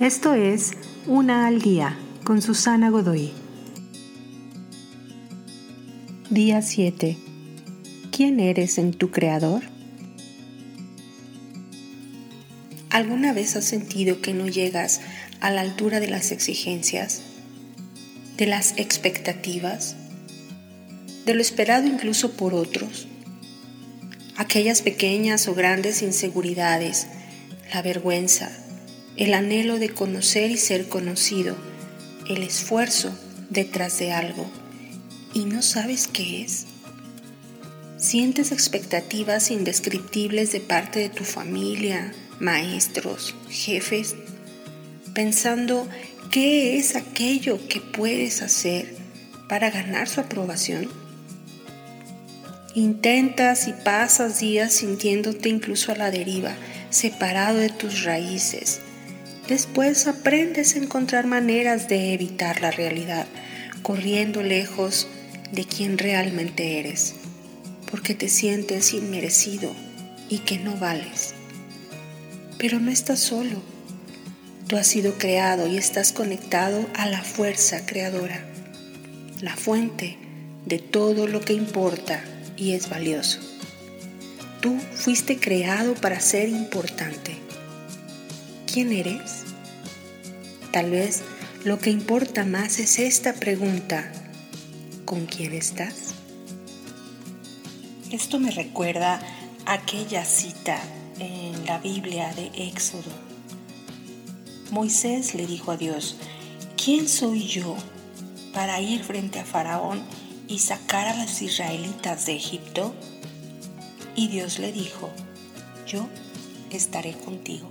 Esto es Una al Día con Susana Godoy. Día 7. ¿Quién eres en tu creador? ¿Alguna vez has sentido que no llegas a la altura de las exigencias, de las expectativas, de lo esperado incluso por otros? Aquellas pequeñas o grandes inseguridades, la vergüenza, el anhelo de conocer y ser conocido, el esfuerzo detrás de algo y no sabes qué es. Sientes expectativas indescriptibles de parte de tu familia, maestros, jefes, pensando qué es aquello que puedes hacer para ganar su aprobación. Intentas y pasas días sintiéndote incluso a la deriva, separado de tus raíces, Después aprendes a encontrar maneras de evitar la realidad, corriendo lejos de quien realmente eres, porque te sientes inmerecido y que no vales. Pero no estás solo. Tú has sido creado y estás conectado a la fuerza creadora, la fuente de todo lo que importa y es valioso. Tú fuiste creado para ser importante quién eres? Tal vez lo que importa más es esta pregunta, ¿con quién estás? Esto me recuerda aquella cita en la Biblia de Éxodo. Moisés le dijo a Dios, ¿quién soy yo para ir frente a Faraón y sacar a los israelitas de Egipto? Y Dios le dijo, yo estaré contigo.